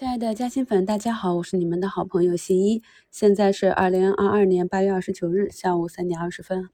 亲爱的嘉兴粉，大家好，我是你们的好朋友新一。现在是二零二二年八月二十九日下午三点二十分。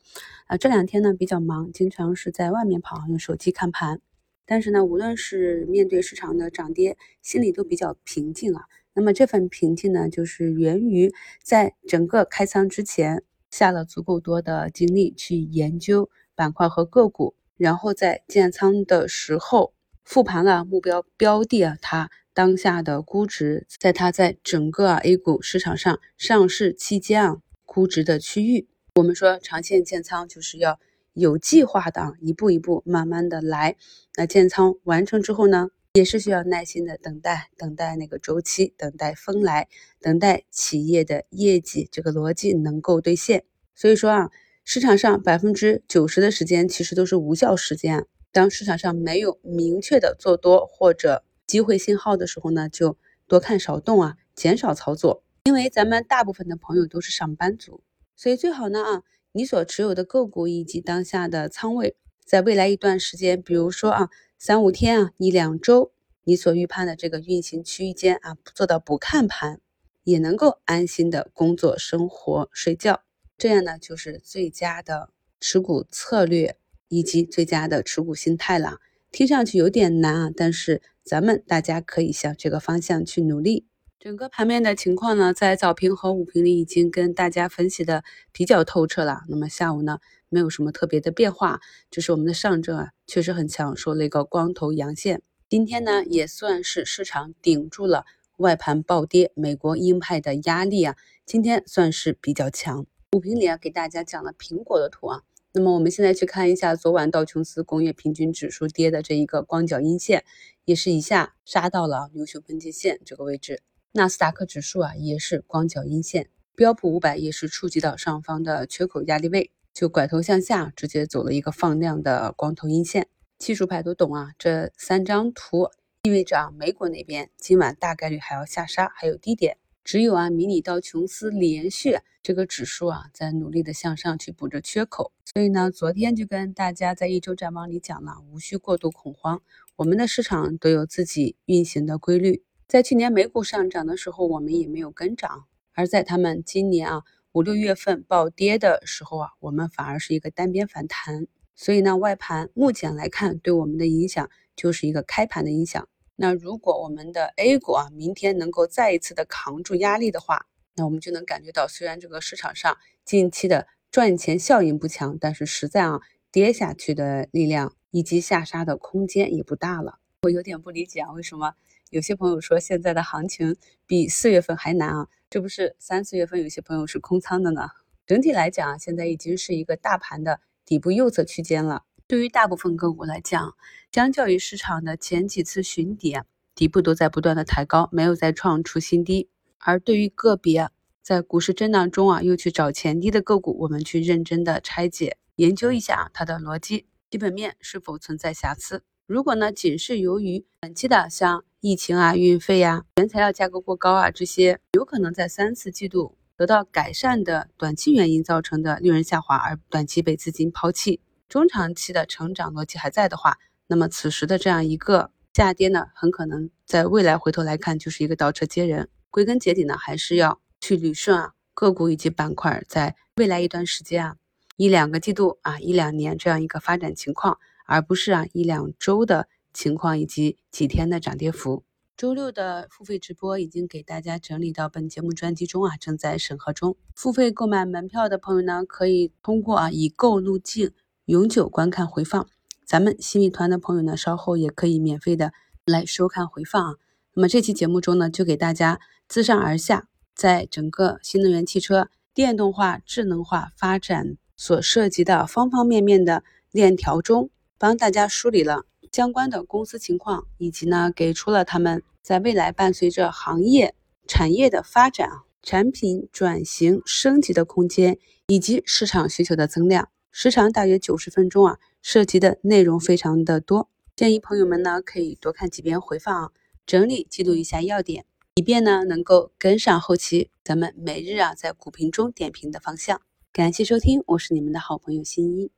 啊，这两天呢比较忙，经常是在外面跑，用手机看盘。但是呢，无论是面对市场的涨跌，心里都比较平静啊。那么这份平静呢，就是源于在整个开仓之前下了足够多的精力去研究板块和个股，然后在建仓的时候复盘了目标标的啊，它。当下的估值，在它在整个 A 股市场上上市期间啊，估值的区域，我们说长线建仓就是要有计划的啊，一步一步慢慢的来。那建仓完成之后呢，也是需要耐心的等待，等待那个周期，等待风来，等待企业的业绩这个逻辑能够兑现。所以说啊，市场上百分之九十的时间其实都是无效时间。当市场上没有明确的做多或者机会信号的时候呢，就多看少动啊，减少操作。因为咱们大部分的朋友都是上班族，所以最好呢啊，你所持有的个股以及当下的仓位，在未来一段时间，比如说啊三五天啊一两周，你所预判的这个运行区间啊，做到不看盘，也能够安心的工作、生活、睡觉，这样呢就是最佳的持股策略以及最佳的持股心态了。听上去有点难啊，但是咱们大家可以向这个方向去努力。整个盘面的情况呢，在早评和午评里已经跟大家分析的比较透彻了。那么下午呢，没有什么特别的变化，就是我们的上证啊，确实很强，收了一个光头阳线。今天呢，也算是市场顶住了外盘暴跌、美国鹰派的压力啊，今天算是比较强。午评里啊，给大家讲了苹果的图啊。那么我们现在去看一下昨晚道琼斯工业平均指数跌的这一个光脚阴线，也是一下杀到了牛熊分界线这个位置。纳斯达克指数啊也是光脚阴线，标普五百也是触及到上方的缺口压力位，就拐头向下，直接走了一个放量的光头阴线。技术派都懂啊，这三张图意味着啊美股那边今晚大概率还要下杀，还有低点。只有啊，迷你道琼斯连续这个指数啊，在努力的向上去补着缺口。所以呢，昨天就跟大家在一周展望里讲了，无需过度恐慌，我们的市场都有自己运行的规律。在去年美股上涨的时候，我们也没有跟涨；而在他们今年啊五六月份暴跌的时候啊，我们反而是一个单边反弹。所以呢，外盘目前来看对我们的影响就是一个开盘的影响。那如果我们的 A 股啊，明天能够再一次的扛住压力的话，那我们就能感觉到，虽然这个市场上近期的赚钱效应不强，但是实在啊，跌下去的力量以及下杀的空间也不大了。我有点不理解啊，为什么有些朋友说现在的行情比四月份还难啊？这不是三四月份有些朋友是空仓的呢？整体来讲啊，现在已经是一个大盘的底部右侧区间了。对于大部分个股来讲，相较于市场的前几次寻底，底部都在不断的抬高，没有再创出新低。而对于个别在股市震荡中啊，又去找前低的个股，我们去认真的拆解研究一下它的逻辑、基本面是否存在瑕疵。如果呢，仅是由于短期的像疫情啊、运费呀、原材料价格过高啊这些，有可能在三四季度得到改善的短期原因造成的利润下滑，而短期被资金抛弃。中长期的成长逻辑还在的话，那么此时的这样一个下跌呢，很可能在未来回头来看就是一个倒车接人。归根结底呢，还是要去捋顺啊个股以及板块在未来一段时间啊一两个季度啊一两年这样一个发展情况，而不是啊一两周的情况以及几天的涨跌幅。周六的付费直播已经给大家整理到本节目专辑中啊，正在审核中。付费购买门票的朋友呢，可以通过啊已购路径。永久观看回放，咱们新米团的朋友呢，稍后也可以免费的来收看回放啊。那么这期节目中呢，就给大家自上而下，在整个新能源汽车电动化、智能化发展所涉及的方方面面的链条中，帮大家梳理了相关的公司情况，以及呢，给出了他们在未来伴随着行业产业的发展、产品转型升级的空间，以及市场需求的增量。时长大约九十分钟啊，涉及的内容非常的多，建议朋友们呢可以多看几遍回放啊，整理记录一下要点，以便呢能够跟上后期咱们每日啊在股评中点评的方向。感谢收听，我是你们的好朋友新一。